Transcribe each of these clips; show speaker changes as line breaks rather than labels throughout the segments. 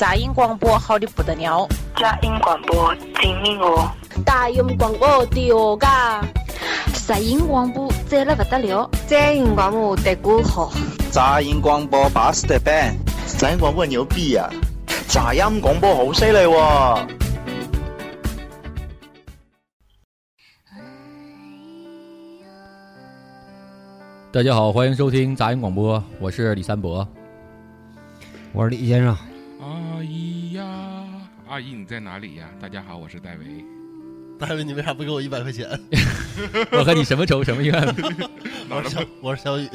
杂音广播好的不得了，
杂音广播精明哦，
大音广播屌嘎，
杂音广播赞了不得了，
杂音广播得鼓好，
杂音广播巴适的板，
杂音广播牛逼呀，杂音广播好犀利喎。
大家好，欢迎收听杂音广播，我是李三博，
我是李先生。
阿姨呀，阿姨你在哪里呀？大家好，我是戴维。
戴维，你为啥不给我一百块钱？
我和你什么仇什么怨？
我是小我是小雨。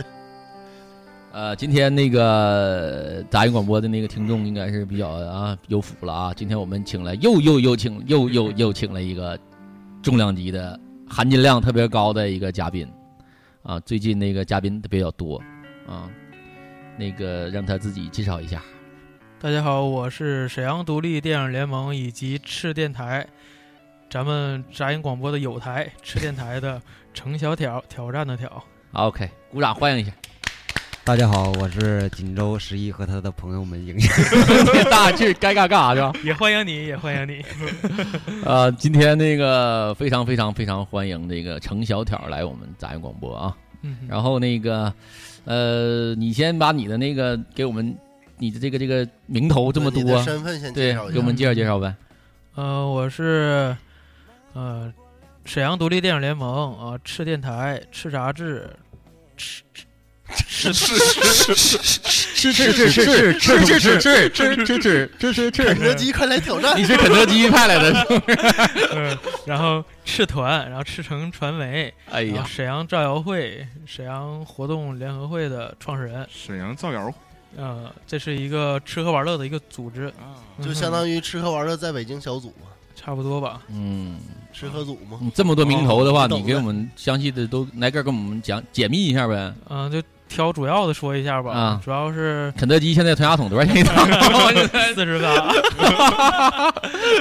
呃，今天那个杂音广播的那个听众应该是比较啊有福了啊！今天我们请来又又又请又又又请了一个重量级的含金量特别高的一个嘉宾。啊，最近那个嘉宾比较多，啊，那个让他自己介绍一下。
大家好，我是沈阳独立电影联盟以及赤电台，咱们杂音广播的友台赤电台的程小挑挑战的挑。
OK，鼓掌欢迎一下。
大家好，我是锦州十一和他的朋友们影响。
大志，该干干啥去吧？
也欢迎你，也欢迎你。
呃，今天那个非常非常非常欢迎这个程小挑来我们杂音广播啊。
嗯。
然后那个，呃，你先把你的那个给我们，你的这个这个名头这么多，
身份先
对，给我们介绍介绍呗。
呃，我是呃沈阳独立电影联盟啊，赤电台、赤杂志、赤赤。
吃吃吃吃吃吃吃吃吃吃吃吃吃吃吃吃吃
肯德基快来挑战！
你是肯德基派来的，
嗯，然后赤团，然后赤城传媒，
哎呀，
沈阳造谣会、沈阳活动联合会的创始人，
沈阳造谣，
呃，这是一个吃喝玩乐的一个组织
啊，
就相当于吃喝玩乐在北京小组嘛，
差不多吧，
嗯，
吃喝组嘛。
你这么多名头的话，你给我们详细的都挨个跟我们讲解密一下呗。
嗯，就。挑主要的说一下吧，
啊，
主要是
肯德基现在囤牙桶多少钱一趟？
四十八，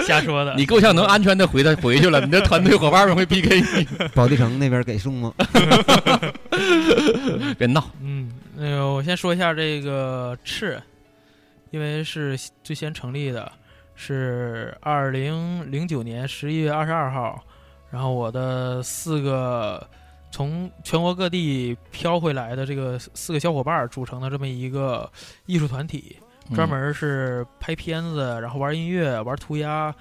瞎说的。
你够呛能安全的回他回去了，你的团队伙伴们会 PK 你。
保利城那边给送吗？
别闹。
嗯，那个我先说一下这个赤，因为是最先成立的，是二零零九年十一月二十二号，然后我的四个。从全国各地飘回来的这个四个小伙伴组成的这么一个艺术团体，
嗯
专门是拍片子，然后玩音乐、玩涂鸦、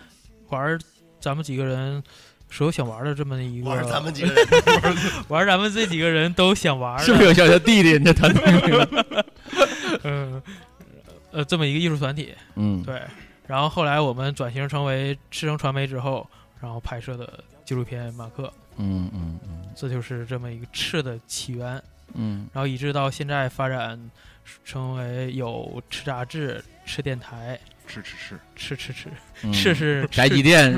玩咱们几个人所有想玩的这么一个。
玩咱们几个人，
玩咱们这几个人都想玩。
是不是有小小弟弟？你这团队？
嗯，呃，这么一个艺术团体。
嗯，
对。然后后来我们转型成为赤城传媒之后，然后拍摄的纪录片《马克》。
嗯嗯嗯，
这就是这么一个赤的起源，
嗯，
然后以致到现在发展成为有赤杂志、赤电台、
赤赤赤
赤赤赤
嗯
赤是
宅急电，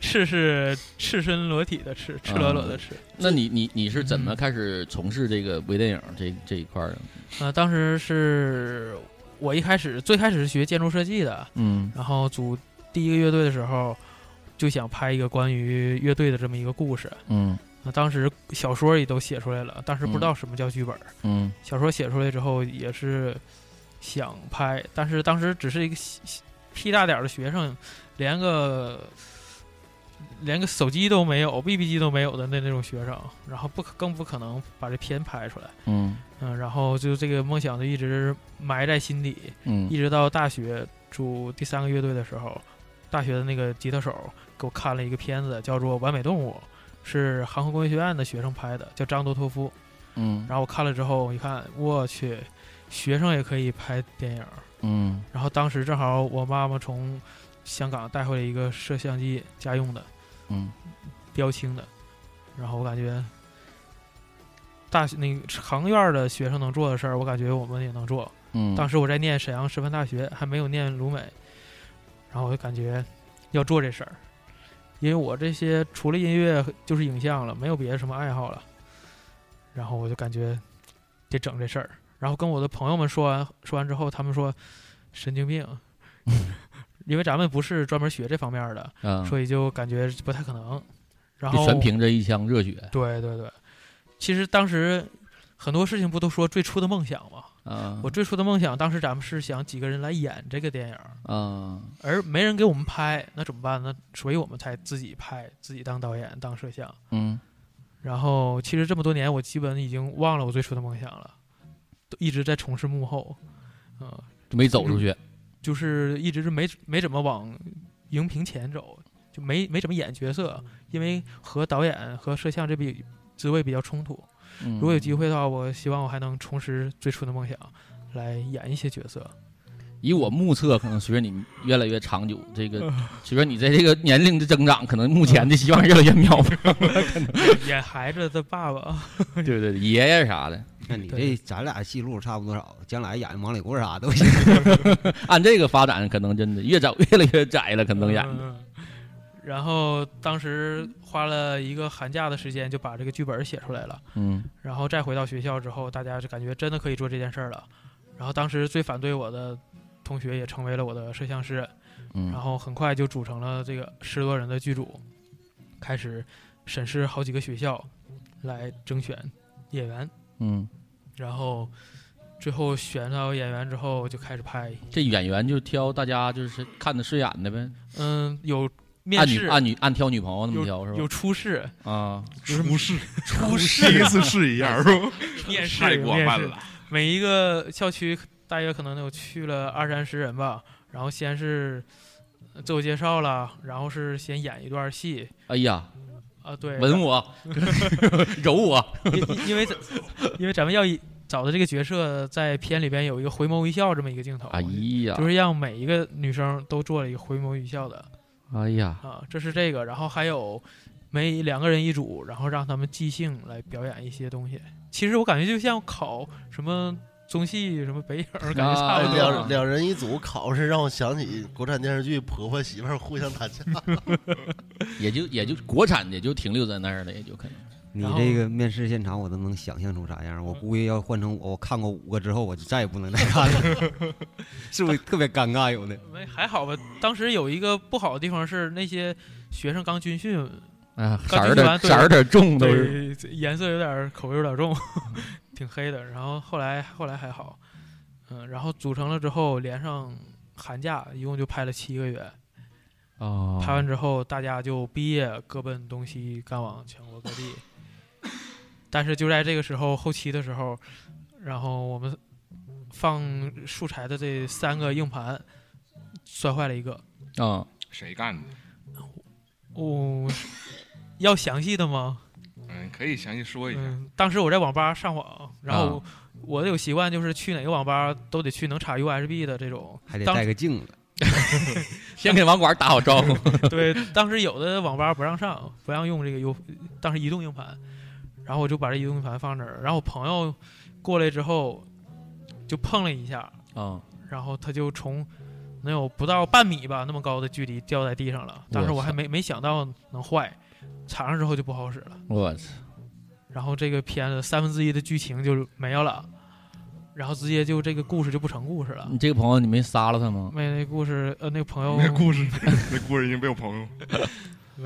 赤是赤身裸体的赤，赤裸裸的赤。
那你你你是怎么开始从事这个微电影这这一块的？
呃，当时是我一开始最开始是学建筑设计的，
嗯，
然后组第一个乐队的时候。就想拍一个关于乐队的这么一个故事，
嗯，
那当时小说也都写出来了，当时不知道什么叫剧本，
嗯，
小说写出来之后也是想拍，但是当时只是一个屁大点的学生，连个连个手机都没有，BB 机都没有的那那种学生，然后不可更不可能把这片拍出来，
嗯
嗯，然后就这个梦想就一直埋在心底，
嗯，
一直到大学组第三个乐队的时候，大学的那个吉他手。给我看了一个片子，叫做《完美动物》，是航空工业学院的学生拍的，叫张多托夫。
嗯，
然后我看了之后，一看，我去，学生也可以拍电影。
嗯，
然后当时正好我妈妈从香港带回来一个摄像机，家用的，
嗯，
标清的。然后我感觉，大那个长院的学生能做的事儿，我感觉我们也能做。
嗯，
当时我在念沈阳师范大学，还没有念鲁美，然后我就感觉要做这事儿。因为我这些除了音乐就是影像了，没有别的什么爱好了，然后我就感觉得整这事儿。然后跟我的朋友们说完，说完之后，他们说神经病，因为咱们不是专门学这方面的，
嗯、
所以就感觉不太可能。然后
全凭着一腔热血。
对对对，其实当时很多事情不都说最初的梦想吗？
啊
我最初的梦想，当时咱们是想几个人来演这个电影，
啊
而没人给我们拍，那怎么办呢？所以我们才自己拍，自己当导演，当摄像。
嗯
然后其实这么多年，我基本已经忘了我最初的梦想了，都一直在从事幕后，嗯、
就没走出去。
就是一直是没没怎么往荧屏前走，就没没怎么演角色，因为和导演和摄像这比职位比较冲突。
嗯
如果有机会的话，我希望我还能重拾最初的梦想，来演一些角色。
以我目测，可能随着你越来越长久，这个
嗯
随着你在这个年龄的增长，可能目前的希望越来越渺茫。
演孩子的爸爸，
对对对，爷爷啥的。
那你这咱俩戏路差不多少，将来演王里棍啥都行。
按这个发展，可能真的越走越来越窄了，可能演的。
嗯然后当时花了一个寒假的时间就把这个剧本写出来了，
嗯
然后再回到学校之后，大家就感觉真的可以做这件事儿了。然后当时最反对我的同学也成为了我的摄像师，
嗯
然后很快就组成了这个十多人的剧组，开始审视好几个学校来征选演员，
嗯，
然后最后选到演员之后就开始拍。
这演员就挑大家就是看的顺眼的呗。
嗯，有面试，
按女按女按挑女朋友那么挑是吧？
有有初试，
啊，
就是
初试
初试，
第一次试一样是吧？
面试
太过分了。
每一个校区大约可能有去了二三十人吧，然后先是呃自我介绍了，然后是先演一段戏
哎呀，
啊，对，
吻我，揉我，
因因为因为咱们要以找的这个角色在片里边有一个回眸一笑这么一个镜头，
哎呀，
就是让每一个女生都做了一个回眸一笑的
哎呀，
啊，这是这个，然后还有每两个人一组，然后让他们即兴来表演一些东西。其实我感觉就像考什么中戏、什么北影儿，感觉差
哎
不多。
两两人一组考试，让我想起国产电视剧婆婆媳妇儿互相打架。
也就也就国产也就停留在那儿了，也就可能。
你这个面试现场，我都能想象出啥样。我估计要换成我，我看过五个之后，我就再也不能再看了，是不是特别尴尬？有的
没还好吧。当时有一个不好的地方是那些学生刚军训，
啊，色儿
军训完对
点色儿有点重都是。
对颜色有点儿口味有点儿重，挺黑的。然后后来后来还好，嗯，然后组成了之后连上寒假，一共就拍了七个月。
哦，
拍完之后，大家就毕业，各奔东西，赶往全国各地。但是就在这个时候，后期的时候，然后我们放素材的这三个硬盘摔坏了一个。
啊，
谁干的？
哦，要详细的吗？
嗯，可以详细说一下。
嗯，当时我在网吧上网，然
啊
后我有习惯，就是去哪个网吧都得去能插 USB 的这种。
还得
当
带个镜子。
先给网管打好招呼。
对，当时有的网吧不让上，不让用这个 U，当时移动硬盘，然后我就把这移动硬盘放这儿，然后我朋友过来之后就碰了一下，
啊，
然后他就从能有不到半米吧那么高的距离掉在地上了，当时我还没没想到能坏，插上之后就不好使了，
我操，
然后这个片子三分之一的剧情就没有了，然后直接就这个故事就不成故事了。
你这个朋友你没杀了他吗？
没那故事，呃，那个朋友
那故事，那故事已经被我朋友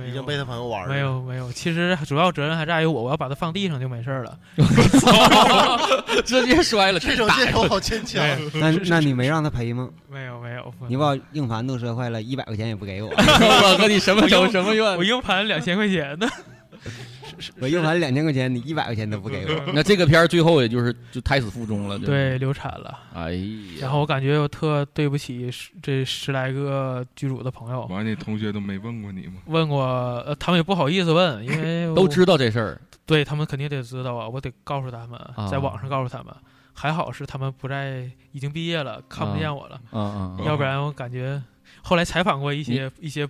已经被他朋友玩了。
没有没有，其实主要责任还在于我，我要把它放地上就没事了。
直接摔了，
这种借口好牵强。
那那你没让他赔吗？
没有没有，
你把硬盘都摔坏了，一百块钱也不给我。
我和你什么仇
我
什么怨
我？硬盘两千块钱呢。
我用完两千块钱，你一百块钱都不给我。
那这个片儿最后也就是就胎死腹中了，对，
流产了。
哎呀，
然后我感觉我特对不起十这十来个剧组的朋友，
完，你同学都没问过你吗？
问过，呃，他们也不好意思问，因为
都知道这事儿。
对他们肯定得知道啊，我得告诉他们，
啊
在网上告诉他们。还好是他们不在，已经毕业了，看不见我了，
嗯嗯，
要不然我感觉后来采访过一些一些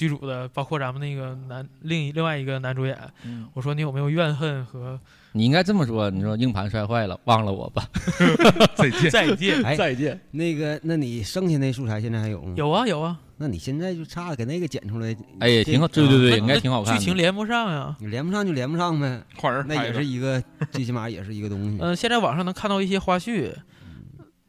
剧组的，包括咱们那个男另一另外一个男主演，
嗯
我说你有没有怨恨和
你应该这么说，你说硬盘摔坏了，忘了我吧，
再见。
再见？
哎，
再见。
那个，那你剩下那素材现在还有吗？。
有啊有啊，
那你现在就差给那个剪出来。
哎，挺好，对对对，应该挺好看。
剧情连不上呀。
你连不上就连不上呗，
换人
那也是一个，最起码也是一个东西。
嗯、现在网上能看到一些花絮，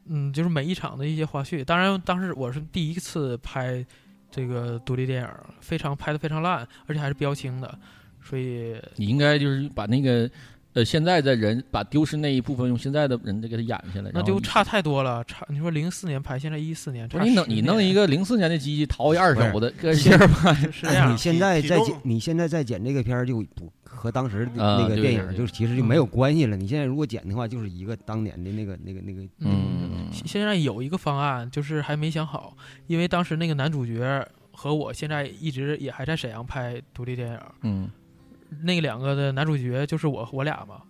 嗯，就是每一场的一些花絮。当然，当时我是第一次拍这个独立电影，非常拍的非常烂，而且还是标清的，所以
你应该就是把那个呃，现在的人把丢失那一部分用现在的人再给他演下来，
那就差太多了。差你说零四年拍，现在一四年，差
不是你弄你弄一个零四年的机器淘一二手的，
不 是
个劲儿吧？
是 这样
你现在再剪，你现在再剪这个片儿就不和当时那个电影就是其实就没有关系了。你现在如果剪的话，就是一个当年的那个那个那个
嗯
现现在有一个方案，就是还没想好，因为当时那个男主角和我现在一直也还在沈阳拍独立电影，
嗯
那两个的男主角就是我我俩嘛。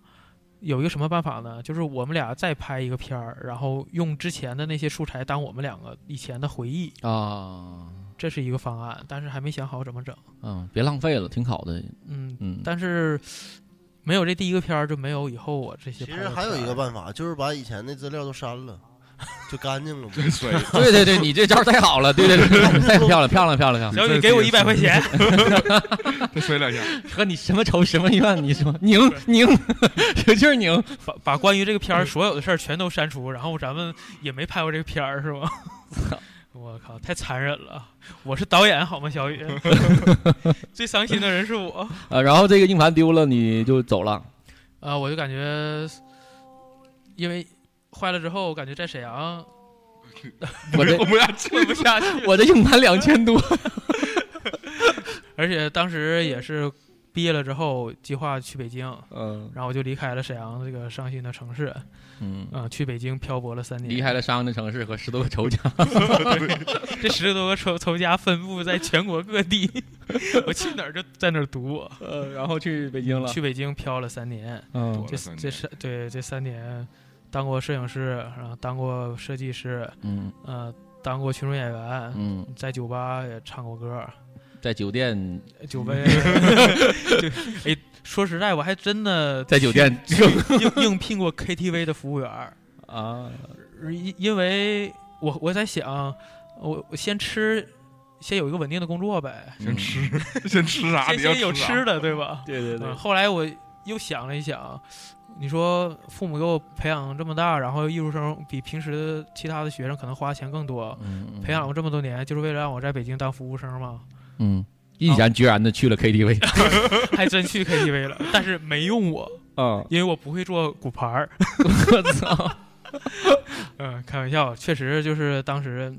有一个什么办法呢？就是我们俩再拍一个片儿，然后用之前的那些素材当我们两个以前的回忆，
啊
这是一个方案，但是还没想好怎么整。
嗯，别浪费了，挺好的。
嗯
嗯，
但是没有这第一个片儿，就没有以后我这些
其。实还有一个办法，就是把以前的资料都删了，就干净了嘛。
对对对，你这招太好了，对对对，太漂亮漂亮漂亮漂亮。
小雨给我一百块钱，
再摔两下。
和你什么仇什么怨？你说拧拧，使劲儿拧。
把把关于这个片儿所有的事儿全都删除，然后咱们也没拍过这个片儿，是吗？我靠，太残忍了！我是导演好吗，小雨？最伤心的人是我。
呃，然后这个硬盘丢了，你就走了。
啊，我就感觉，因为坏了之后，我感觉在沈阳，
我这
我们俩
混不下去。
我这硬盘两千多，
而且当时也是毕业了之后，计划去北京，
嗯
然后我就离开了沈阳这个伤心的城市，
嗯
啊、去北京漂泊了三年，
离开了伤的城市和十多个仇家。
这十多个仇仇家分布在全国各地，我去哪儿就在哪儿读。
呃，然后去北京了。
去北京漂了三年，
嗯
这这是对这三年，当过摄影师，然后当过设计师，
嗯
呃，当过群众演员，
嗯，
在酒吧也唱过歌，
在酒店
酒杯，就哎，说实在，我还真的
在酒店
应应聘过 KTV 的服务员
啊，
因因为我我在想，我我先吃。先有一个稳定的工作呗，
先吃，先吃啥？
先先有
吃
的，对吧？
对对对
嗯后来我又想了一想，你说父母给我培养这么大，然后艺术生比平时其他的学生可能花钱更多，
嗯
培养了这么多年，就是为了让我在北京当服务生吗？
嗯，毅然决然的去了 KTV，
还真去 KTV 了，但是没用我
啊，
因为我不会做骨牌儿。
我操！
嗯，开玩笑，确实就是当时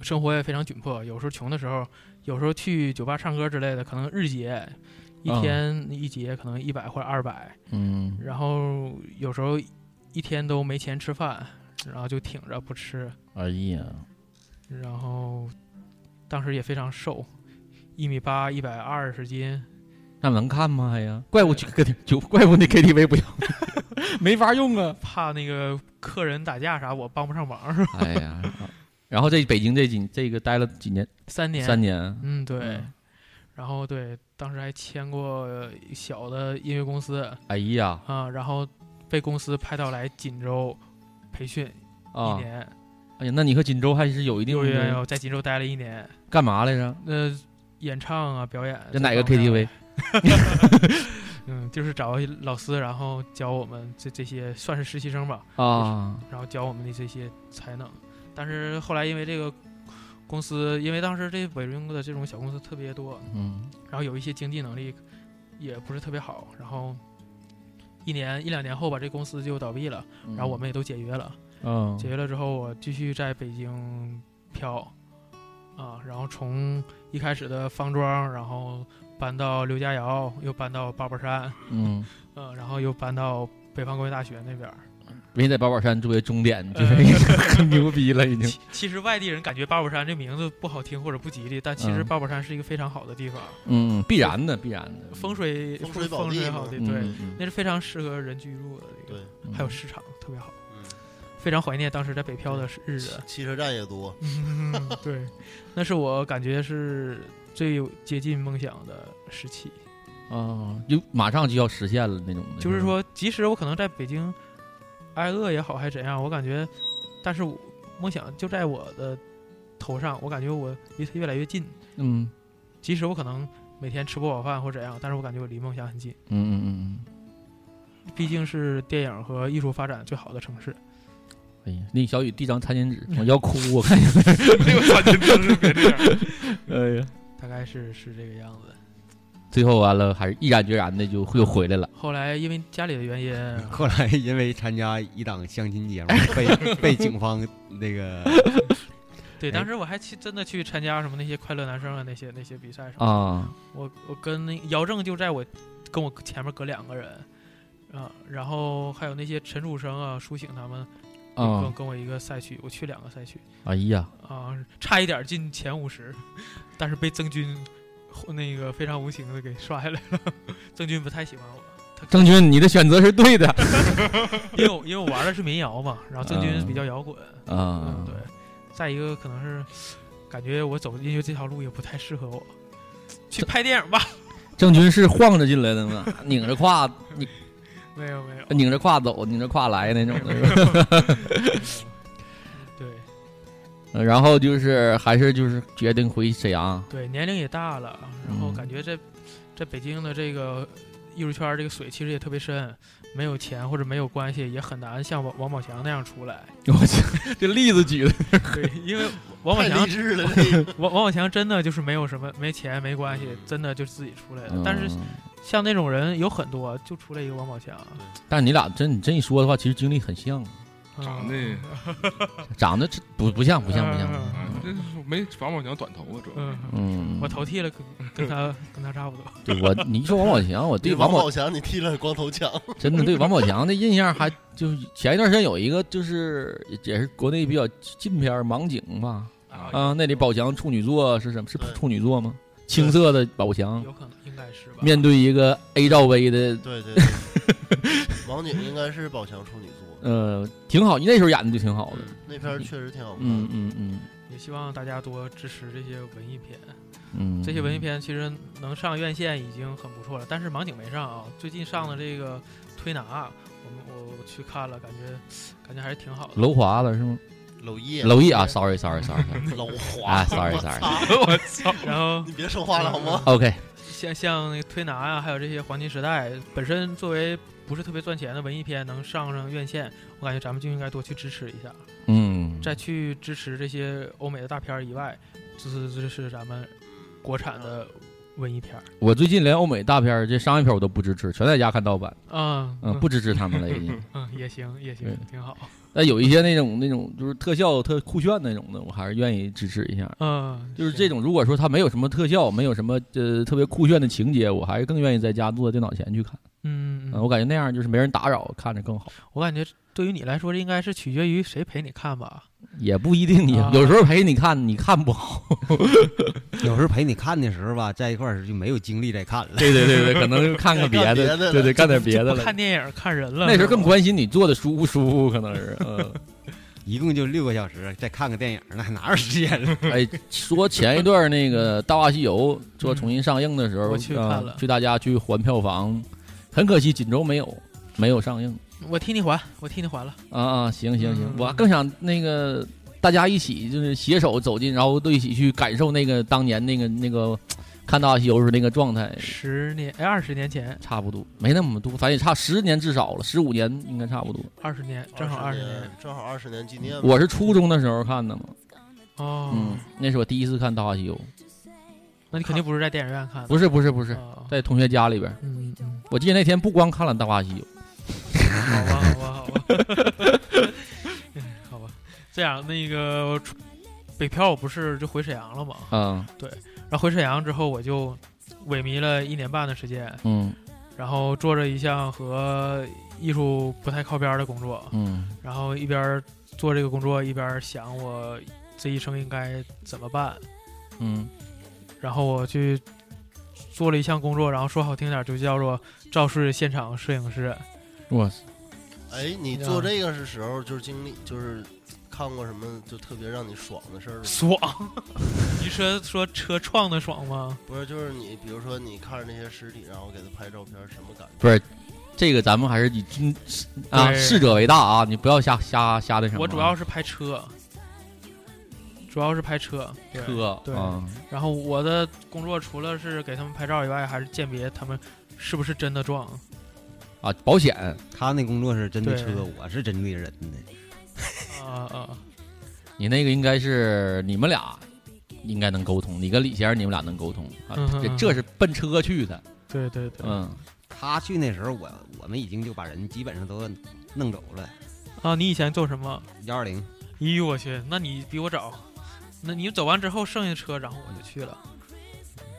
生活也非常窘迫，有时候穷的时候，有时候去酒吧唱歌之类的，可能日结，一
啊
天一节可能一百或者二百，
嗯
然后有时候一天都没钱吃饭，然后就挺着不吃，
哎呀，
然后当时也非常瘦，一米八，一百二十斤，
那能看吗？还呀，怪物去 K 就怪物那 KTV 不要，没法用啊。
怕那个客人打架啥，我帮不上忙是吧？
哎呀，然后在北京这几这个待了几年？
三年，
三年。
嗯，对。
嗯
然后对，当时还签过小的音乐公司。
哎呀
啊，然后被公司派到来锦州培训
啊
一年。
哎呀，那你和锦州还是有一定
有有
的
有，在锦州待了一年。
干嘛来着？
呃，演唱啊，表演。
在哪个
方面
KTV？
嗯，就是找老师，然后教我们这这些算是实习生吧。
啊，
然后教我们的这些才能。但是后来因为这个公司，因为当时这北京的这种小公司特别多，
嗯，
然后有一些经济能力也不是特别好，然后一年一两年后吧，这公司就倒闭了，然后我们也都解约了。
嗯
解约了之后，我继续在北京漂，啊，然后从一开始的方庄，然后搬到刘家窑，又搬到八宝山，
嗯，
呃，然后又搬到北方工业大学那边儿。
人家在八宝山作为终点，就是 很牛逼了，已经。
其实外地人感觉八宝山这名字不好听或者不吉利，但其实
嗯
八宝山是一个非常好的地方。
嗯，必然的，必然的。
风水
风水宝
风水好的，对
嗯嗯嗯，
那是非常适合人居住的一个，
对
还有市场特别好，非常怀念当时在北漂的日子。
汽车站也多，
嗯，对，那是我感觉是最有接近梦想的时期。
啊，就马上就要实现了那种的。
就是说，即使我可能在北京挨饿也好，还是怎样，我感觉，但是我梦想就在我的头上，我感觉我离它越来越近。
嗯
即使我可能每天吃不饱饭或怎样，但是我感觉我离梦想很近。
嗯嗯嗯
毕竟是电影和艺术发展最好的城市。
哎呀，那小雨递张餐巾纸，我要哭，我看见
没有 餐巾纸别这样。
哎呀，
大概是是这个样子。
最后完了还是毅然决然的就又回来了。
后来因为家里的原因，
后来因为参加一档相亲节目，被被警方那个
对，
哎。
当时我还去真的去参加什么那些快乐男生啊，那些那些比赛什么。
啊。
我我跟那姚正就在我跟我前面隔两个人，啊，然后还有那些陈楚生啊、苏醒他们，
啊。
跟跟我一个赛区，我去两个赛区。
哎呀，
啊，差一点进前五十，但是被郑钧那个非常无情的给刷下来了。郑钧不太喜欢我。
郑钧，你的选择是对的
因为因为我玩的是民谣嘛，然后郑钧比较摇滚
啊
嗯对。再一个可能是感觉我走音乐这条路也不太适合我，去拍电影吧。
郑钧是晃着进来的吗？拧着胯，你
没有没有，
拧着胯走，拧着胯来那种的是吧。
对
呃然后就是还是就是决定回沈阳。
对，年龄也大了，然后
嗯
感觉这、这北京的这个艺术圈儿这个水其实也特别深，没有钱或者没有关系，也很难像王王宝强那样出来。
我去，这例子举的，
对，因为王宝
太
强
励志了这个
王王宝强真的就是没有什么没钱没关系，真的就是自己出来的。但是
嗯
像那种人有很多，就出来一个王宝强，
但你俩真你这一说的话，其实经历很像，
长得
长得不不像不像不像。
啊，这是没王宝强短头发主要是。
嗯
我头剃了跟跟他 跟他差不多。
对我，你一说王宝强，我对
王
王宝
强你剃了光头强，
真的对王宝强的印象还 就是前一段时间有一个就是也是国内比较近片儿《盲井》吧，啊，那里宝强处女座是什么？是处女座吗？青涩的宝强，
有可能应该是吧。
面对一个 A 罩杯的，
对对对，王景应该是宝强处女座，
呃，挺好，你那时候演的就挺好的。
那片儿确实挺好看。
嗯嗯嗯
也希望大家多支持这些文艺片。
嗯，
这些文艺片其实能上院线已经很不错了，但是盲井没上啊。最近上的这个推拿，我们我我去看了，感觉感觉还是挺好的。
楼华了是吗？
娄烨
娄烨啊，sorry sorry sorry，
娄华
啊，sorry sorry，
我操！然 后
你别说话了好吗
OK
像像那个推拿呀、还有这些黄金时代，本身作为不是特别赚钱的文艺片，能上上院线，我感觉咱们就应该多去支持一下。
嗯，
再去支持这些欧美的大片儿以外，支持支持咱们国产的文艺片儿。
我最近连欧美大片儿这商业片我都不支持，全在家看盗版。
嗯
嗯，不支持他们了已经。
嗯，也行也行，挺好。
但有一些那种那种就是特效特酷炫那种的，我还是愿意支持一下。
嗯，
就是这种，如果说它没有什么特效，没有什么呃特别酷炫的情节，我还是更愿意在家坐在电脑前去看。
嗯，
我感觉那样就是没人打扰，看着更好。
我感觉对于你来说，这应该是取决于谁陪你看吧。
也不一定，你
啊
有时候陪你看，你看不好。
有时候陪你看的时候吧，在一块儿就没有精力再看了。
对对对对，可能就 看看别的，对对，干点别的了。
看电影看人了。
那时候更关心你坐的舒不舒服，可能是。嗯，
一共就六个小时，再看个电影，那哪有时间了？
哎，说前一段那个《大话西游》说重新上映的时候，
我去看了
啊去大家去还票房，很可惜锦州没有没有上映。
我替你还，我替你还了。
啊啊，行行行，
嗯
我更想那个大家一起就是携手走进，然后都一起去感受那个当年那个那个看《大话西游》时那个状态。
十年哎，二十年前，
差不多没那么多，反正也差十年至少了，十五年应该差不多。
二十年，正好二十
年
年。，
正好二十年纪念。
我是初中的时候看的嘛，
哦，
嗯，那是我第一次看《大话西游》，
那你肯定不是在电影院看的。
不是不是不是
哦，
在同学家里边。
嗯嗯，
我记得那天不光看了《大话西游》，
好吧好吧好吧，嗯好吧，这样那个我出北漂我不是就回沈阳了吗？
嗯。
对，然后回沈阳之后我就萎靡了一年半的时间，
嗯。
然后做着一项和艺术不太靠边儿的工作，
嗯。
然后一边儿做这个工作一边儿想我这一生应该怎么办，
嗯
然后我去做了一项工作，然后说好听点儿就叫做肇事现场摄影师。
哇塞，
哎，你做这个是时候就是经历，就是看过什么就特别让你爽的事儿吗？
爽？你说说车撞的爽吗？
不是，就是你比如说你看着那些尸体，然后给他拍照片，什么感觉？
不是，这个咱们还是以尊啊逝者为大啊，你不要瞎瞎瞎那什么啊。
我主要是拍车，主要是拍车。对对、
车啊
然后我的工作除了是给他们拍照以外，还是鉴别他们是不是真的撞。
啊保险，
他那工作是针对
对
车，我是针对人的。
啊啊！
你那个应该是你们俩应该能沟通，你跟李先生你们俩能沟通啊
嗯，
这
嗯
这是奔车去的，
对对对，
嗯，
他去那时候，我我们已经就把人基本上都弄走了。
啊，你以前做什么？
幺二零，
咦我去，那你比我早。那你走完之后剩下车，然后我就去了。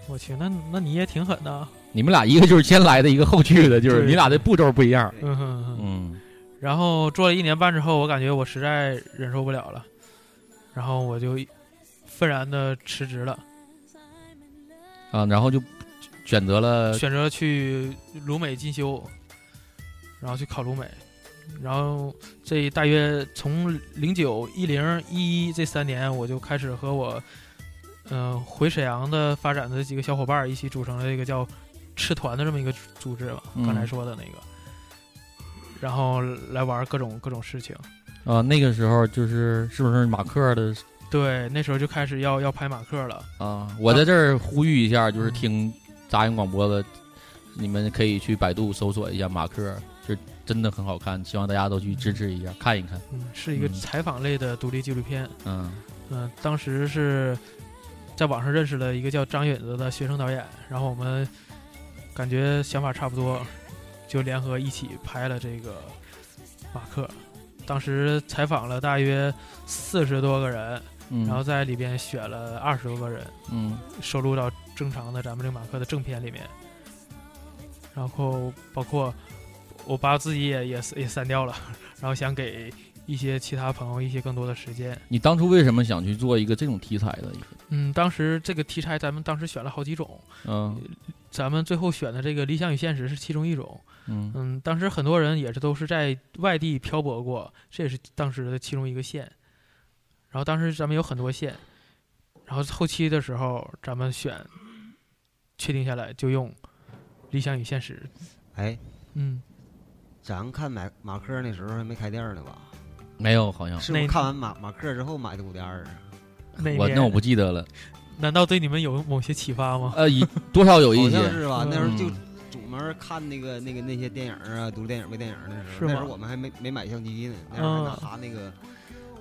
我去，那那你也挺狠的啊。
你们俩一个就是先来的，一个后去的，就是你俩的步骤不一样，
嗯。
嗯
然后做了一年半之后，我感觉我实在忍受不了了，然后我就愤然的辞职了，
啊，然后就选择了
选择去鲁美进修，然后去考鲁美，然后这大约从零九、一零、一一这三年，我就开始和我嗯、呃回沈阳的发展的几个小伙伴儿一起组成了一个叫吃团的这么一个组织嘛，
嗯
刚才说的那个，然后来玩各种各种事情。
啊，那个时候就是是不是马克的
对，那时候就开始要要拍马克了。
啊？我在这儿呼吁一下，就是听杂音广播的，你们可以去百度搜索一下马克，是真的很好看，希望大家都去支持一下，看一看。
嗯，是一个
嗯
采访类的独立纪录片。
嗯
嗯、当时是在网上认识了一个叫张允子的学生导演，然后我们感觉想法差不多，就联合一起拍了这个马克。当时采访了大约四十多个人，
嗯，
然后在里边选了二十多个人，
嗯
收录到正常的咱们这个马克的正片里面。然后包括我把自己也也也删掉了，然后想给一些其他朋友一些更多的时间。
你当初为什么想去做一个这种题材的？
嗯，当时这个题材咱们当时选了好几种，
嗯
咱们最后选的这个理想与现实是其中一种。
嗯
嗯，当时很多人也是都是在外地漂泊过，这也是当时的其中一个县。然后当时咱们有很多县，然后后期的时候咱们选，确定下来就用理想与现实。
哎，
嗯，
咱看买马克那时候还没开店呢吧？
没有，好像
那
是我看完马马克之后买的五点二啊。
那年
我那我不记得了。
难道对你们有某些启发吗？
呃，一多少有一
好
些
像是吧？那时候就
嗯
专门看那个那个那些电影啊，独立电影、微电影那时候，
是吗
那时候我们还没没买相机呢，那时候还
嗯
拿那个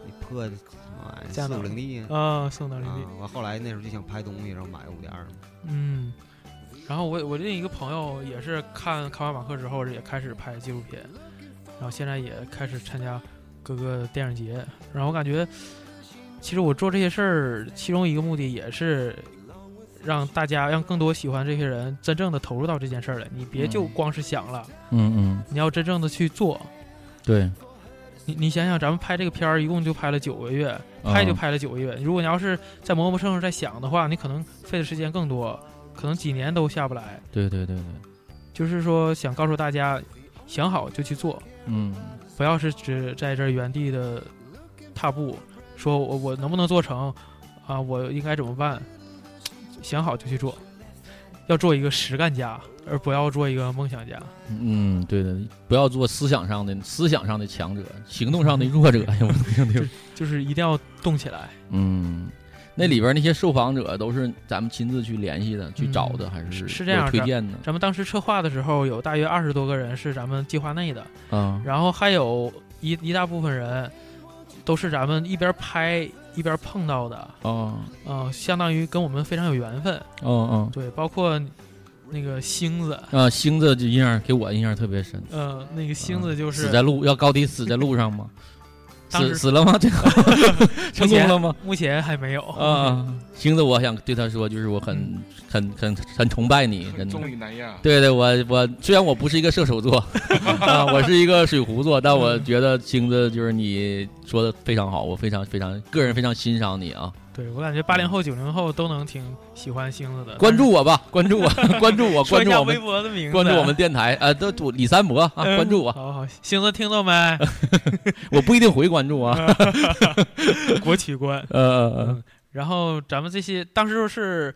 那破的什么玩意儿四五零 D
啊，宋能力
啊，完后来那时候就想拍东西，然后买五点二。
嗯，然后我我另一个朋友也是看看完马克之后也开始拍纪录片，然后现在也开始参加各个电影节。然后我感觉，其实我做这些事儿，其中一个目的也是让大家让更多喜欢这些人真正的投入到这件事儿来。你别就
嗯
光是想了，
嗯嗯，
你要真正的去做。
对，
你你想想，咱们拍这个片儿一共就拍了九个月，拍就
嗯
拍了九个月。如果你要是在磨磨蹭蹭在想的话，你可能费的时间更多，可能几年都下不来。
对对对对，
就是说，想告诉大家，想好就去做，
嗯
不要是只在这儿原地的踏步，说我我能不能做成啊？我应该怎么办？想好就去做，要做一个实干家，而不要做一个梦想家。
嗯，对的，不要做思想上的思想上的强者，行动上的弱者？
就是一定要动起来。
嗯，那里边那些受访者都是咱们亲自去联系的、去找的，还
是
是
是这样
推荐的？
咱们当时策划的时候，有大约二十多个人是咱们计划内的，
嗯
然后还有一一大部分人都是咱们一边拍一边碰到的，
哦
呃，相当于跟我们非常有缘分。
嗯嗯
对，包括那个星子，
啊，星子就印象给我印象特别深。
呃，那个星子就是
死在路，要高低死在路上吗？
当时
死死了吗？这个 成功了吗？
目前还没有
啊，星子，我想对他说，就是我很很很很崇拜你，真的。
中女南亚。
对对，我我虽然我不是一个射手座 啊，我是一个水壶座，但我觉得星子就是你说的非常好，我非常非常个人非常欣赏你啊。
对我感觉八零后、九零后都能挺喜欢星子的。
关注我吧，关注我，关注我，关注我们
微博的名字
关注我们电台，呃，都都李三博啊，
嗯
关注我。
好好，星子听到没？
我不一定回关注啊。
国企观。
呃
然后咱们这些当时是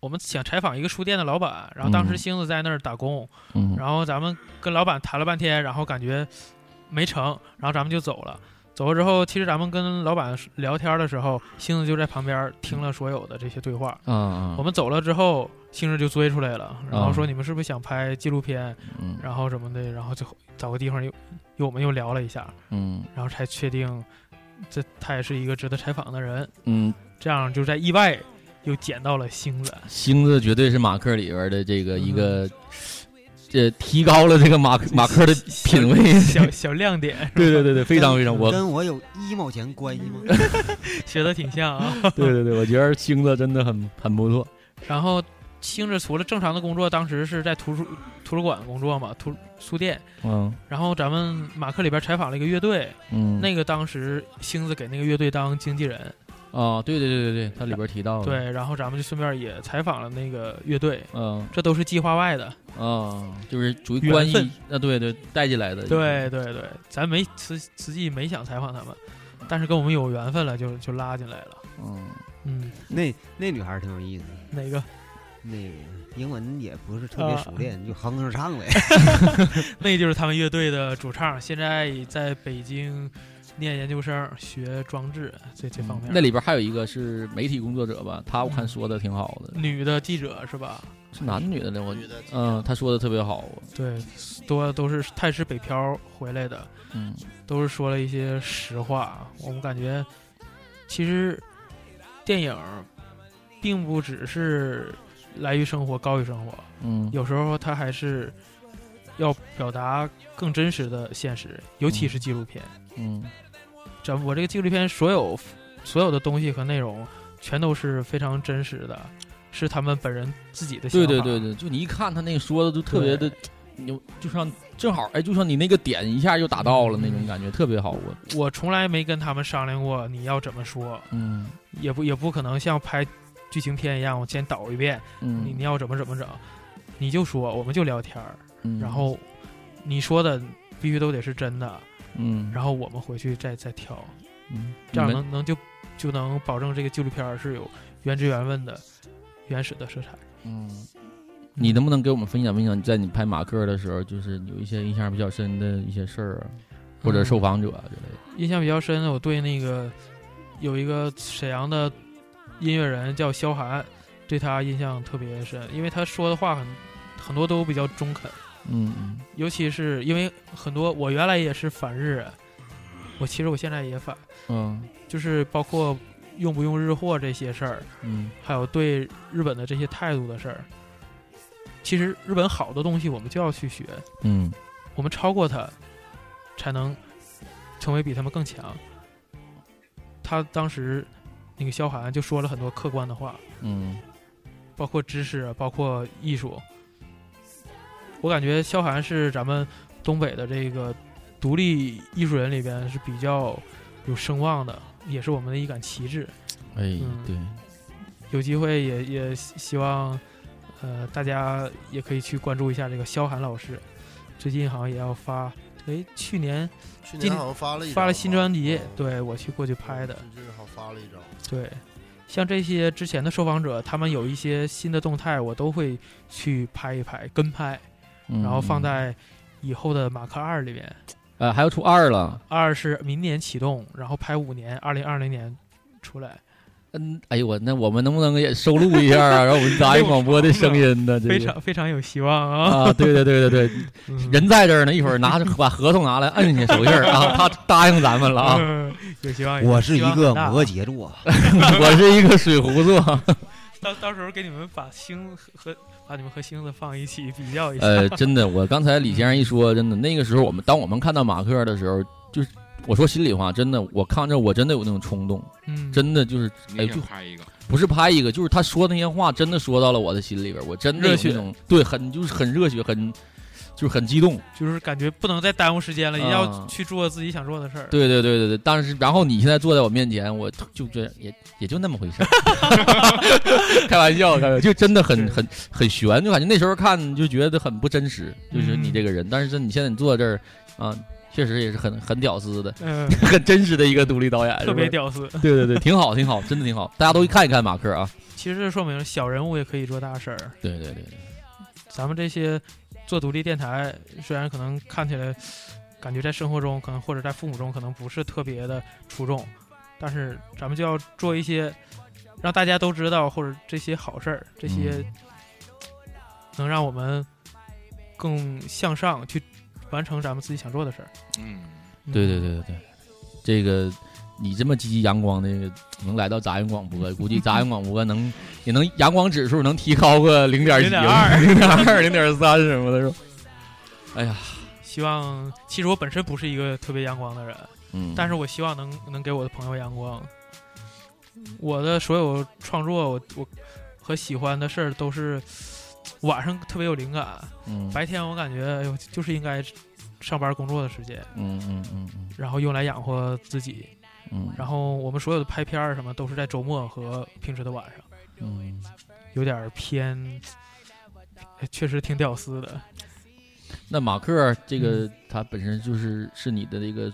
我们想采访一个书店的老板，然后当时
嗯
星子在那儿打工，
嗯
然后咱们跟老板谈了半天，然后感觉没成，然后咱们就走了。走了之后，其实咱们跟老板聊天的时候，星子就在旁边听了所有的这些对话。
啊啊
我们走了之后，星子就追出来了，然后
啊
说你们是不是想拍纪录片，
嗯
然后什么的，然后就找个地方又又我们又聊了一下，
嗯
然后才确定这他也是一个值得采访的人。
嗯，
这样就在意外又捡到了星子。
星子绝对是马克里边的这个一个，这提高了这个马马克的品味，
小小亮点。
对对对对，非常非常我
跟我有一毛钱关系吗？
学的挺像啊。
对对对，我觉得星子真的很很不错。
然后星子除了正常的工作，当时是在图书图书馆工作嘛，图书店。
嗯。
然后咱们马克里边采访了一个乐队，
嗯，
那个当时星子给那个乐队当经纪人。
啊，对对对对对，他里边提到了。
对，然后咱们就顺便也采访了那个乐队，
嗯，
这都是计划外的。
啊，就是属于关系啊，对对，带进来的，
对对对，咱没实实际没想采访他们，但是跟我们有缘分了，就就拉进来了，
嗯。
嗯，
那那女孩挺有意思，
哪个？
那个英文也不是特别熟练，就哼哼唱呗，
那就是他们乐队的主唱，现在在北京。念研究生学装置这这方面，
那里边还有一个是媒体工作者吧？他我看说的挺好的，
女的记者是吧？
是男女的呢？我觉得嗯，他说的特别好。
对，多都是他是北漂回来的，
嗯，
都是说了一些实话。我们感觉其实电影并不只是来于生活高于生活，
嗯，
有时候他还是要表达更真实的现实，尤其是纪录片，
嗯。
咱我这个纪录片所有所有的东西和内容，全都是非常真实的，是他们本人自己的想
法。对对对对，就你一看他那个说的都特别的，有就像正好哎，就像你那个点一下就打到了那种感觉，特别好。我
我从来没跟他们商量过你要怎么说，
嗯，
也不也不可能像拍剧情片一样，我先导一遍，
嗯，
你你要怎么怎么整，你就说，我们就聊天儿，
嗯，
然后你说的必须都得是真的。
嗯，
然后我们回去再再挑，
嗯，
这样能能就就能保证这个纪录片是有原汁原味的原始的色彩。
嗯，你能不能给我们分享分享，在你拍马克的时候，就是有一些印象比较深的一些事儿啊，或者受访者之类的？
印象比较深的，我对那个有一个沈阳的音乐人叫萧寒，对他印象特别深，因为他说的话很很多都比较中肯。
嗯，
尤其是因为很多，我原来也是反日人，我其实我现在也反，
嗯，
就是包括用不用日货这些事儿，
嗯，
还有对日本的这些态度的事儿。其实日本好的东西我们就要去学，
嗯，
我们超过他，才能成为比他们更强。他当时那个萧寒就说了很多客观的话，
嗯，
包括知识，包括艺术。我感觉萧寒是咱们东北的这个独立艺术人里边是比较有声望的，也是我们的一杆旗帜。
哎，
嗯、
对，
有机会也也希望，呃，大家也可以去关注一下这个萧寒老师。最近好像也要发，哎，去年
去年好像发了一
发了新专辑，对我去过去拍的。
最近好发了一张。
对。像这些之前的受访者，他们有一些新的动态，我都会去拍一拍，跟拍。然后放在以后的马克二里边，
呃，还要出二了。
二是明年启动，然后拍五年，二零二零年出来。
嗯，哎呦我，那我们能不能也收录一下啊？然后我们杂音广播的声音呢？
非常非常有希望啊！
啊，对对对对对，人在这儿呢，一会儿拿着把合同拿来摁进去手印儿啊，他答应咱们了啊，
有希望。
我是一个摩羯座，
我是一个水壶座。
到到时候给你们把星和。把你们和星子放一起比较一下。
呃，真的，我刚才李先生一说，真的，那个时候我们当我们看到马克的时候，就是我说心里话，真的，我看着我真的有那种冲动，
嗯，
真的就是哎，就
拍一个，
不是拍一个，就是他说那些话，真的说到了我的心里边，我真的有那种对，很就是很热血，很就是很激动，
就是感觉不能再耽误时间了，也要去做自己想做的事儿。
对对对对对，但是然后你现在坐在我面前，我就这也也就那么回事，开玩笑，开玩笑，就真的很很很悬，就感觉那时候看就觉得很不真实，就是你这个人。但是你现在你坐在这儿啊，确实也是很很屌丝的，
嗯，
很真实的一个独立导演，
特别屌丝。
对对对，挺好挺好，真的挺好，大家都看一看马克啊。
其实这说明小人物也可以做大事儿。
对对对对，
咱们这些做独立电台，虽然可能看起来感觉在生活中可能或者在父母中可能不是特别的出众，但是咱们就要做一些。让大家都知道，或者这些好事儿，这些能让我们更向上去完成咱们自己想做的事儿。
嗯，
对对对对对，这个你这么积极阳光的，能来到杂音广播，估计杂音广播能也能阳光指数能提高个零点几、
0.2
零点二、零点三什么的，是吧？哎呀，
希望其实我本身不是一个特别阳光的人，
嗯，
但是我希望能能给我的朋友阳光。我的所有创作，我我和喜欢的事儿都是晚上特别有灵感，
嗯。
白天我感觉哎呦就是应该上班工作的时间，
嗯嗯嗯嗯。
然后用来养活自己。
嗯，
然后我们所有的拍片儿什么都是在周末和平时的晚上，
嗯，
有点偏，哎确实挺屌丝的。
那马克这个
嗯
他本身就是是你的这个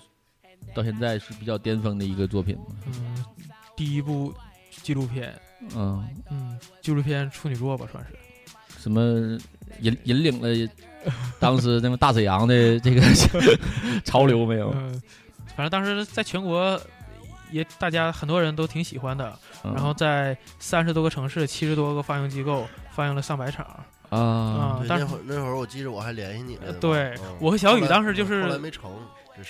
到现在是比较巅峰的一个作品嘛？
嗯，第一部纪录片，
嗯，
嗯，纪录片处女作吧，算是。
什么引引领了 当时那个大沈阳的这个 潮流没有？
嗯，反正当时在全国也大家很多人都挺喜欢的，
嗯
然后在三十多个城市、七十多个放映机构放映了上百场。
啊
对
但是
那会儿那会儿我记着我还联系你了。
对
嗯
我和小雨当时就是
后来没成。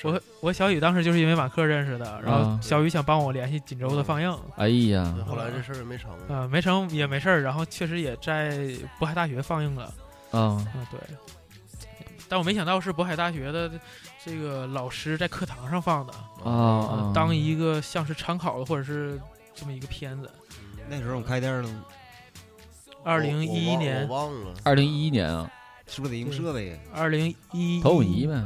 我和我和小雨当时就是因为马克认识的，然后
啊
小雨想帮我联系锦州的放映，
哎呀
对，后来这事儿也没成。
呃，没成也没事儿，然后确实也在渤海大学放映了，
啊
嗯，对。但我没想到是渤海大学的这个老师在课堂上放的
啊啊
当一个像是参考的或者是这么一个片子。
那时候我开店了，
二零一一年，
我忘了，
二零一一年啊，
是不是得用设备？
二零一
投影仪呗。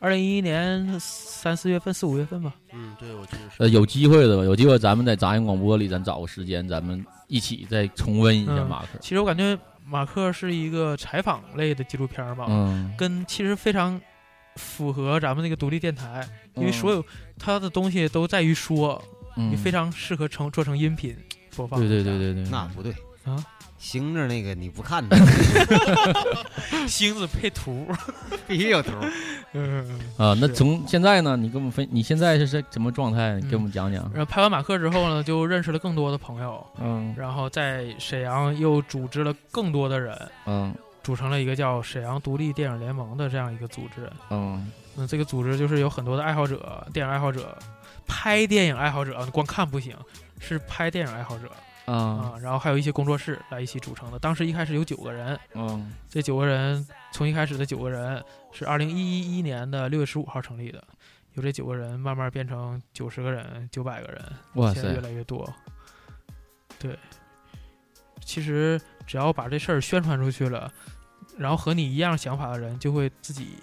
二零一一年三四月份、四五月份吧。
嗯，对，我记得是。
呃，有机会的吧？有机会咱们在杂音广播里，咱找个时间，咱们一起再重温一下
嗯
马克。
其实我感觉马克是一个采访类的纪录片吧，
嗯
跟其实非常符合咱们那个独立电台，因为
嗯
所有它的东西都在于说，
嗯。
也非常适合成做成音频播放。
对对对对对，
那不对。
啊，
星子那个你不看的，
星子配图，
必须有图。
嗯。
啊，那从现在呢？你跟我们分，你现在是在什么状态？给我们讲讲。
然后拍完马克之后呢，就认识了更多的朋友，
嗯。
然后在沈阳又组织了更多的人，
嗯
组成了一个叫沈阳独立电影联盟的这样一个组织。
嗯
嗯，这个组织就是有很多的爱好者，电影爱好者，拍电影爱好者，光看不行，是拍电影爱好者
啊
啊。然后还有一些工作室来一起组成的。当时一开始有九个人，
嗯
这九个人从一开始的九个人是二零一一年的六月十五号成立的，由这九个人慢慢变成九十个人、九百个人，
哇塞
现在越来越多。对，其实只要把这事儿宣传出去了，然后和你一样想法的人就会自己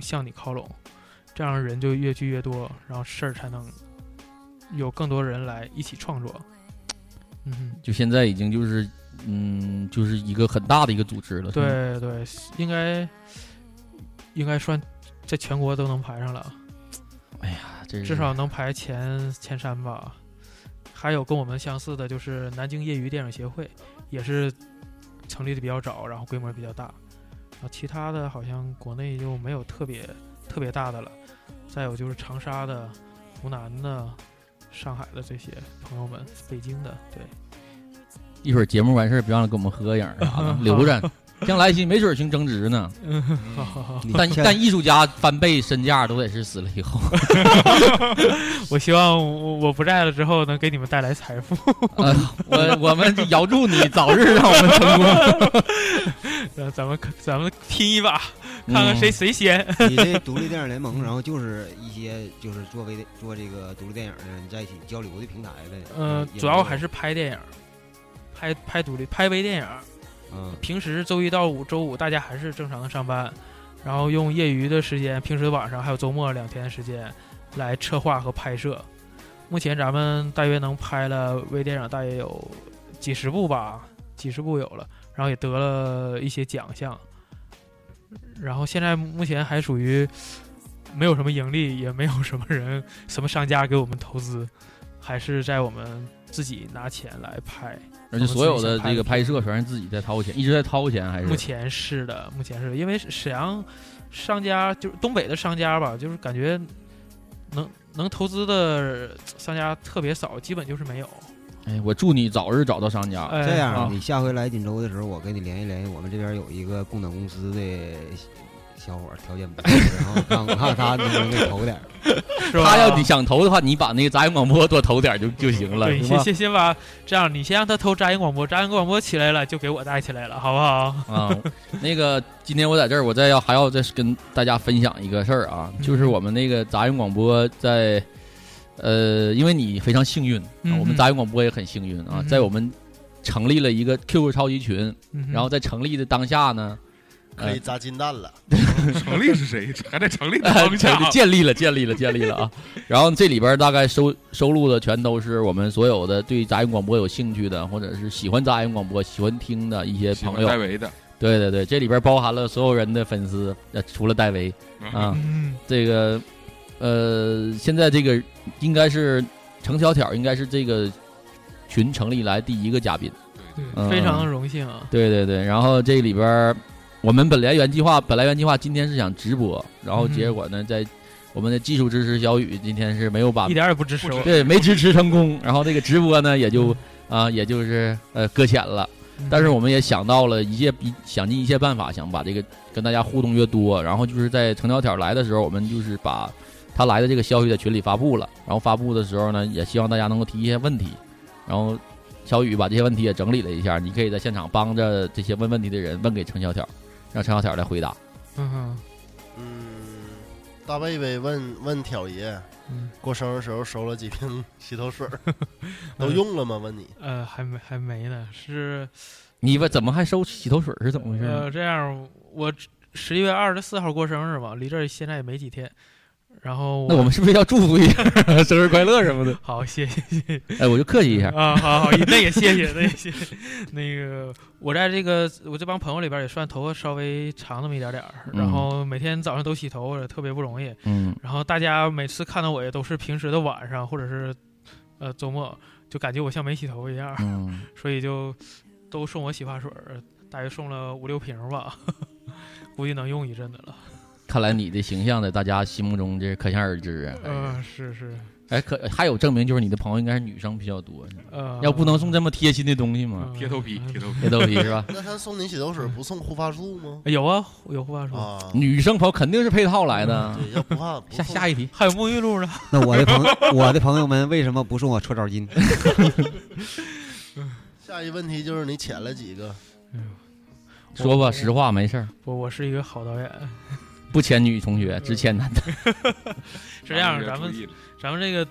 向你靠拢，这样人就越聚越多，然后事儿才能有更多人来一起创作。嗯哼。
就现在已经就是嗯，就是一个很大的一个组织了。
对对，应该应该算在全国都能排上了，
这是
至少能排前前三吧。还有跟我们相似的，就是南京业余电影协会，也是成立的比较早，然后规模比较大。啊，其他的好像国内就没有特别特别大的了。再有就是长沙的、湖南的、上海的这些朋友们，北京的，对。
一会儿节目完事儿，别忘了给我们合个影儿啥的，留着。将来其实没准儿行增值呢。
嗯，好好好。
但但 艺术家翻倍身价都得是死了以后。
我希望我我不在了之后能给你们带来财富。
呃，我我们遥祝你早日让我们成功。
呃，咱们咱们拼一把，看看谁谁先。
你这独立电影联盟，然后就是一些就是作为做这个独立电影的人在一起交流的平台呗。
嗯，主要还是拍电影，拍拍独立拍微电影。平时周一到五周五大家还是正常的上班，然后用业余的时间，平时晚上还有周末两天的时间来策划和拍摄。目前咱们大约能拍了微电影，大约有几十部吧，几十部有了，然后也得了一些奖项。然后现在目前还属于没有什么盈利，也没有什么人、什么商家给我们投资，还是在我们自己拿钱来拍。
而且所有的这个拍摄全是自己在掏钱，一直在掏钱，还是
目前是的，目前是因为沈阳商家就是东北的商家吧，就是感觉能能投资的商家特别少，基本就是没有。
哎，我祝你早日找到商家。
哎
这样，
啊
你下回来锦州的时候，我跟你联系联系，我们这边有一个供暖公司的小伙条件不错，然后看我看他能不能给投点儿。
是吧？
他要你想投的话，你把那个杂音广播多投点就就行了？
先先先把这样，你先让他投杂音广播，杂音广播起来了就给我带起来了，好不好？
啊，那个今天我在这儿，我再要还要再跟大家分享一个事儿啊，
嗯
就是我们那个杂音广播在，呃，因为你非常幸运，我们杂音广播也很幸运啊，
嗯
在我们成立了一个 QQ 超级群，
嗯
然后在成立的当下呢，
可以砸金蛋了。
成立是谁？还在成立的方
成
向
立。建立了，建立了，建立了啊！然后这里边大概收收录的全都是我们所有的对杂音广播有兴趣的，或者是喜欢杂音广播、喜欢听的一些朋友。
戴维的，
对对对，这里边包含了所有人的粉丝，呃，除了戴维啊。
嗯，
这个呃，现在这个应该是程小挑，应该是这个群成立以来第一个嘉宾。
对
嗯
非常荣幸啊。
对对对，然后这里边儿我们本来原计划，本来原计划今天是想直播，然后
嗯
结果呢，在我们的技术支持小雨今天是没有把
一点儿也不支持我。
对没支持成功，然后这个直播呢也就啊、也就是呃搁浅了。
嗯
但是我们也想到了一切一想尽一切办法，想把这个跟大家互动越多。然后就是在程小挑来的时候，我们就是把他来的这个消息在群里发布了。然后发布的时候呢，也希望大家能够提一些问题。然后小雨把这些问题也整理了一下，你可以在现场帮着这些问问题的人问给程小挑，让陈小挑来回答。
嗯哼，
嗯，大贝贝问问挑爷，
嗯
过生日时候收了几瓶洗头水儿，都用了吗？问你。
呃，还没还没呢，是
你问怎么还收洗头水是怎么回事？
呃这样，我十一月二十四号过生日嘛，离这儿现在也没几天。然后
那我们是不是要祝福一下 生日快乐什么的？
好，谢谢谢谢。
哎，我就客气一下。
啊，好好，那也谢谢，那也谢谢。那个，我在这个我这帮朋友里边也算头发稍微长那么一点点儿，然
嗯
后每天早上都洗头，特别不容易。
嗯
然后大家每次看到我也都是平时的晚上或者是呃周末，就感觉我像没洗头一样，
嗯，
所以就都送我洗发水，大约送了五六瓶吧，估计能用一阵子了。
看来你的形象在大家心目中这可想而知啊。
嗯、是是，
哎，可还有证明就是你的朋友应该是女生比较多，
呃，
要不能送这么贴心的东西吗？
贴头皮，贴头皮，
贴头皮是吧？
那他送你洗头水不送护发素吗？
有啊，有护发素，
啊，
女生朋友肯定是配套来的。
对，要不怕
下下一题，
还有沐浴露呢。
那我的朋友，我的朋友们为什么不送我搓澡巾？
下一问题就是你潜了几个？
说吧，实话没事儿，
我我是一个好导演，
不签女同学，只签男的。
是这样，
啊
咱们咱们这个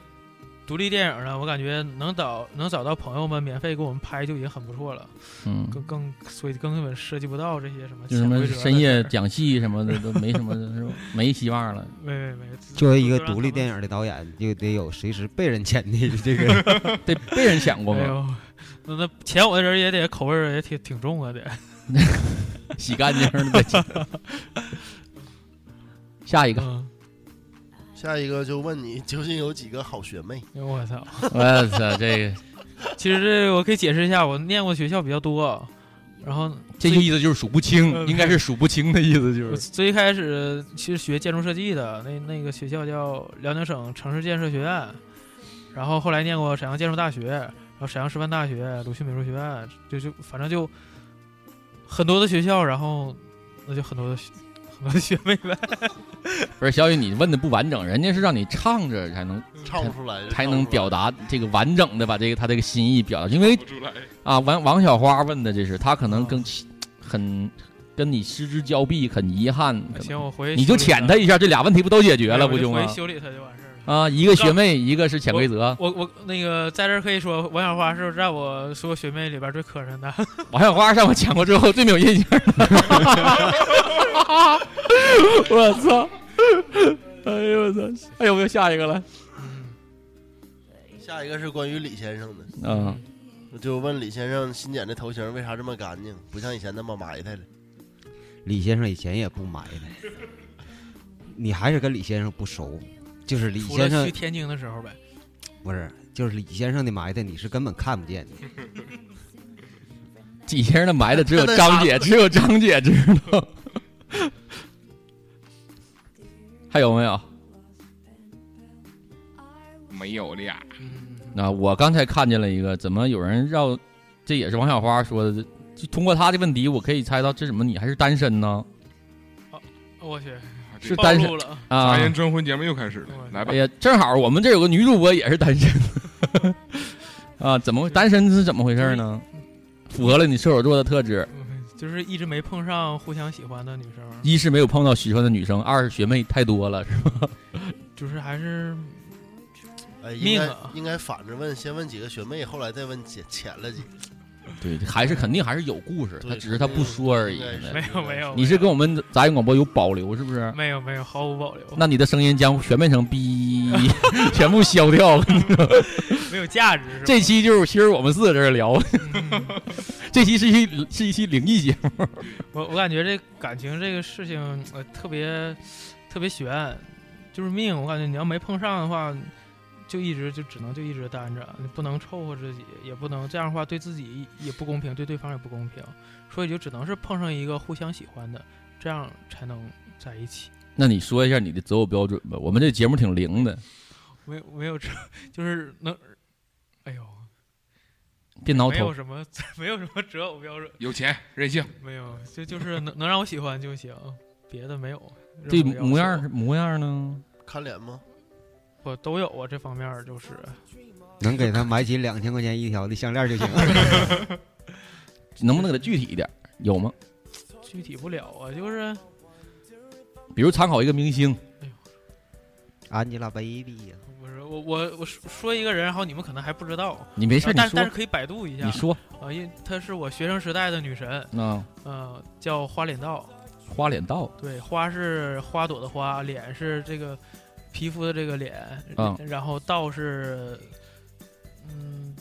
独立电影呢，我感觉能找能找到朋友们免费给我们拍就已经很不错了，
嗯，
更更所以根本涉及不到这些什么
就什么深夜讲戏什么的都没什么，是吧？没希望了。
没没没，
作为一个独立电影的导演，就得有随时被人签的这个。
得被人抢过
哎
吗？
那那签我的人也得口味也挺挺重啊，得。
洗干净了再签。下一个，
嗯，
下一个就问你 究竟有几个好学妹？
我操！
我操，这个。
其实这个我可以解释一下，我念过学校比较多，然后
这意思就是数不清，
嗯
应该是数不清的意思，就
我
是。
最一开始其实学建筑设计的，那那个学校叫辽宁省城市建设学院，然后后来念过沈阳建筑大学，然后沈阳师范大学、鲁迅美术学院，就就反正就很多的学校，然后那就很多的学学妹们。
不是小雨，你问的不完整，人家是让你唱着才能
唱不出来，
才能表达这个完整的把这个他这个心意表达，因为。啊，王王小花问的这是他可能更很跟你失之交臂，很遗憾。
行，我回去
你就
修理
潜他一下，这俩问题不都解决了不就吗
回？修理他就完事。
啊，一个学妹，一个是潜规则。
我我那个在这儿可以说，王小花是在我所有学妹里边最磕碜的。
王小花上我抢过之后最没有印象的。我操！哎呦我操！还有没有下一个了？
下一个是关于李先生的，
嗯，
我就问李先生新剪的头型为啥这么干净，不像以前那么埋汰了？
李先生以前也不埋汰，你还是跟李先生不熟，就是李先生
去天津的时候呗。
不是，就是李先生的埋汰你是根本看不见的。
李先生的埋汰只有张姐，只有张姐知道。还有没有？
没有了呀，
那我刚才看见了一个，怎么有人绕？这也是王小花说的。就通过他的问题，我可以猜到这怎么你还是单身呢？
我去，暴
是单身
了
啊
杂。言征婚节目又开始了，来吧
哎，呀，正好我们这有个女主播也是单身 啊，怎么单身是怎么回事呢？符合了你射手座的特质，
就是一直没碰上互相喜欢的女生，
一是没有碰到喜欢的女生，二是学妹太多了，是吧？
就是还是
哎，应该应该反着问，先问几个学妹，后来再问浅浅了几个。
对，还是肯定还是有故事，他只是他不说而已。
没有没有，
你是跟我们杂音广播有保留是不是？
没有没有毫无保留，
那你的声音将全变成逼，全部消掉。
没有价值？
这期就是其实我们四个在这聊，这期是一期是一期灵异节目。
我我感觉这感情这个事情呃特别特别悬，就是命。我感觉你要没碰上的话，就一直就只能就一直单着，你不能凑合自己，也不能这样的话对自己也不公平，对对方也不公平，所以就只能是碰上一个互相喜欢的，这样才能在一起。
那你说一下你的择偶标准吧？我们这节目挺灵的，
没有没有这，就是能，哎呦，
别挠头。
没有什么 没有什么择偶标准，
有钱任性，
没有，就就是能能让我喜欢就行，别的没有。
这
任何要求
模样是模样呢？
看脸吗？
我都有啊，这方面就是
能给他买起两千块钱一条的项链就行。
能不能给他具体一点？有吗？
具体不了啊，就是
比如参考一个明星
，Angelababy 呀，
不是我我我说说一个人，然后你们可能还不知道，
你没事
呃
你说
但但是可以百度一下。
你说
啊，因为她是我学生时代的女神，
啊，
呃，叫花脸道。
花脸道
对，花是花朵的花，脸是这个皮肤的这个脸，
啊
然后道是嗯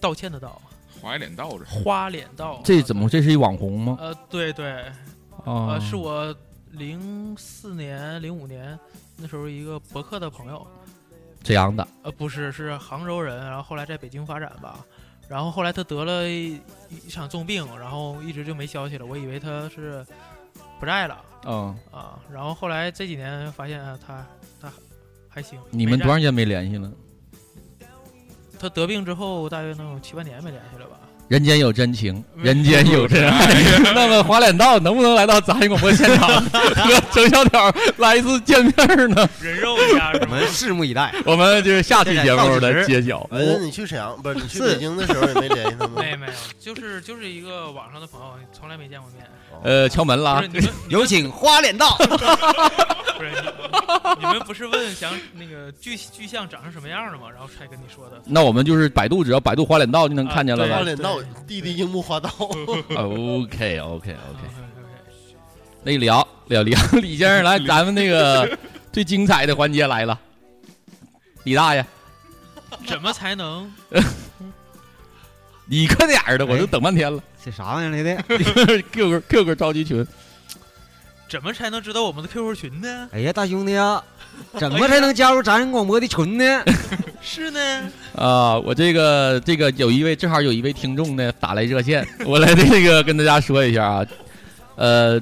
道歉的道，
花脸倒着，
花脸道。
这怎么这是一网红吗？
呃，对对，
啊
呃，是我零四年、零五年那时候一个博客的朋友，
这样的
呃，不是，是杭州人，然后后来在北京发展吧，然后后来他得了一一场重病，然后一直就没消息了，我以为他是不在了
啊。
啊，然后后来这几年发现他还行。
你们多长时间没联系了？
他得病之后大约能有七八年没联系了吧？
人间有真情，人间有真爱。那么花脸道能不能来到杂音广播现场 和程小挑来一次见面呢？
人肉一下是
我们拭目以待。
我们就是下期节目的揭晓。
哎，那你去沈阳不是？你去北京的时候也没联系他吗？
没没有，就是就是一个网上的朋友，从来没见过面。
呃，敲门了
有请花脸道。
不是你你们不是问想那个具具象长成什么样的吗？然后才跟你说的。
那我们就是百度，只要百度花脸道就能看见了
啊
呗。
花脸道弟弟樱木花道
，OK OK OK，
嗯
那聊聊聊，李先生来，咱们那个最精彩的环节来了，李大爷，
怎么才能
你快点儿的，我都等半天了。
这啥玩意儿来的
？QQ QQ 召集群，
怎么才能知道我们的 QQ 群呢？
哎呀，大兄弟啊，怎么才能加入杂音广播的群呢？
是呢，
啊，我这个这个有一位正好有一位听众呢打来热线，我来这个跟大家说一下啊，呃，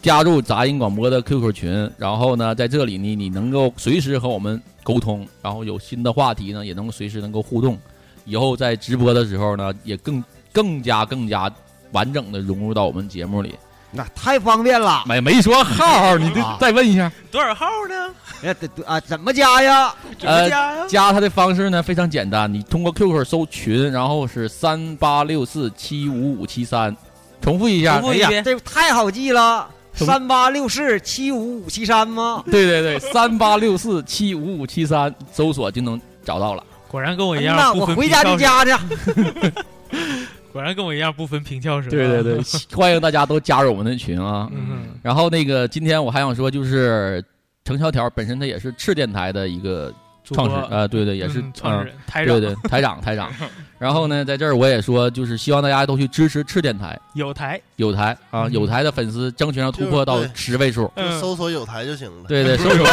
加入杂音广播的 QQ 群，然后呢，在这里呢，你能够随时和我们沟通，然后有新的话题呢，也能随时能够互动，以后在直播的时候呢，也更更加更加完整的融入到我们节目里。
那太方便了。
没没说号，你这
啊
再问一下。
多少号呢？
哎，对对啊，怎么加呀？
怎么加呀？
加他的方式呢非常简单，你通过 QQ 搜群，然后是三八六四七五五七三，重复一下。
哎呀，
重复一遍
这太好记了，三八六四七五五七三吗？
对对对，三八六四七五五七三，搜索就能找到了。
果然跟我一样，那
我回家。就加去。
果然跟我一样不分平翘舌。
对对对，欢迎大家都加入我们的群啊。
嗯，
然后那个今天我还想说，就是程萧条本身他也是赤电台的一个创始，呃，对对，也是
嗯创始人
嗯
台长
对对台长台长。然后呢，在这儿我也说，就是希望大家都去支持赤电台。
有台，
有台啊，
嗯
有台的粉丝争取要突破到十位数。
搜索有台就行了。
对对，搜索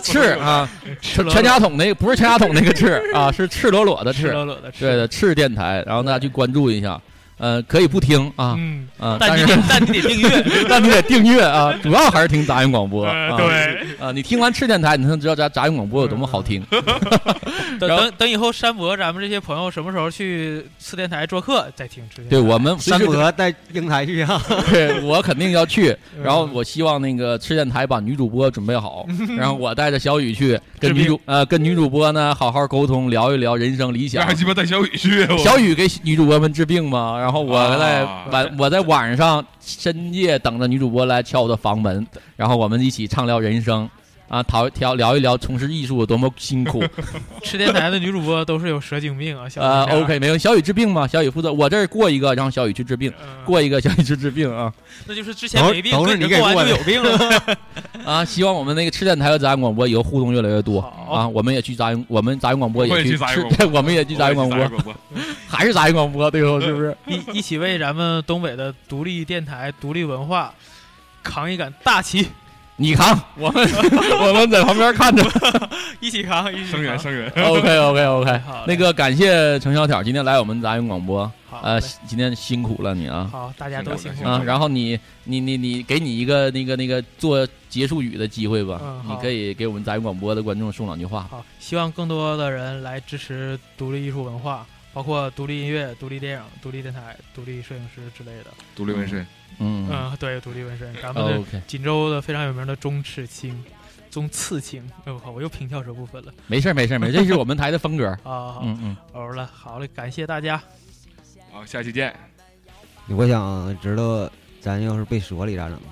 赤啊，
赤
全家桶那个不是全家桶那个赤啊，是赤裸裸的赤。
赤裸裸的赤。
对的，赤电台，然后大家去关注一下。呃，可以不听啊，
嗯
啊，
但
是
你得但你得订阅
但你得订阅啊，主要还是听杂音广播。
呃
啊
对
啊，你听完赤电台，你才能知道杂杂音广播有多么好听。
等等等以后山伯咱们这些朋友什么时候去赤电台做客再听赤电。
对我们
山伯带英台去啊，
对我肯定要去，
嗯
然后我希望那个赤电台把女主播准备好，然后我带着小雨去跟女主呃跟女主播呢好好沟通，聊一聊人生理想。
还鸡巴带小雨去，
小雨给女主播们治病嘛，然后我在
啊
晚我在晚上深夜等着女主播来敲我的房门，然后我们一起畅聊人生。啊，讨聊聊一聊从事艺术有多么辛苦。
吃电台的女主播都是有蛇精病啊，小
呃，OK，没有小雨治病嘛，小雨负责，我这儿过一个，让小雨去治病，
嗯
过一个小雨去治病啊。
那就是之前没病，
都是你给过的
就有病了。
啊，希望我们那个吃电台和杂音广播以后互动越来越多啊！我们也去杂音，我们杂音广播
也
去吃我们也去杂音广播，还是杂音广播，最后是不是？
一一起为咱们东北的独立电台、独立文化扛一杆大旗。
你扛，我们 我们在旁边看着，
一起扛，一起
声援
扛
声援
OK OK OK，那个感谢程小挑今天来我们杂音广播，呃
好嘞，
今天辛苦了你啊。
好，大家都辛苦
啊，然后你你你你给你一个那个那个做结束语的机会吧。
嗯，
你可以给我们杂音广播的观众送两句话。
好，希望更多的人来支持独立艺术文化，包括独立音乐、独立电影、独立电台、独立摄影师之类的。
独立纹身，
嗯
嗯，对，独立纹身，咱们的
OK
锦州的非常有名的中赤青、中刺青。哎我靠，我又平跳这部分了。
没事儿没事儿没事儿，这是我们台的风格。
啊，好
嗯嗯，
欧了，好嘞，感谢大家。
好，下期见。
我想知道咱要是被锁里咋整？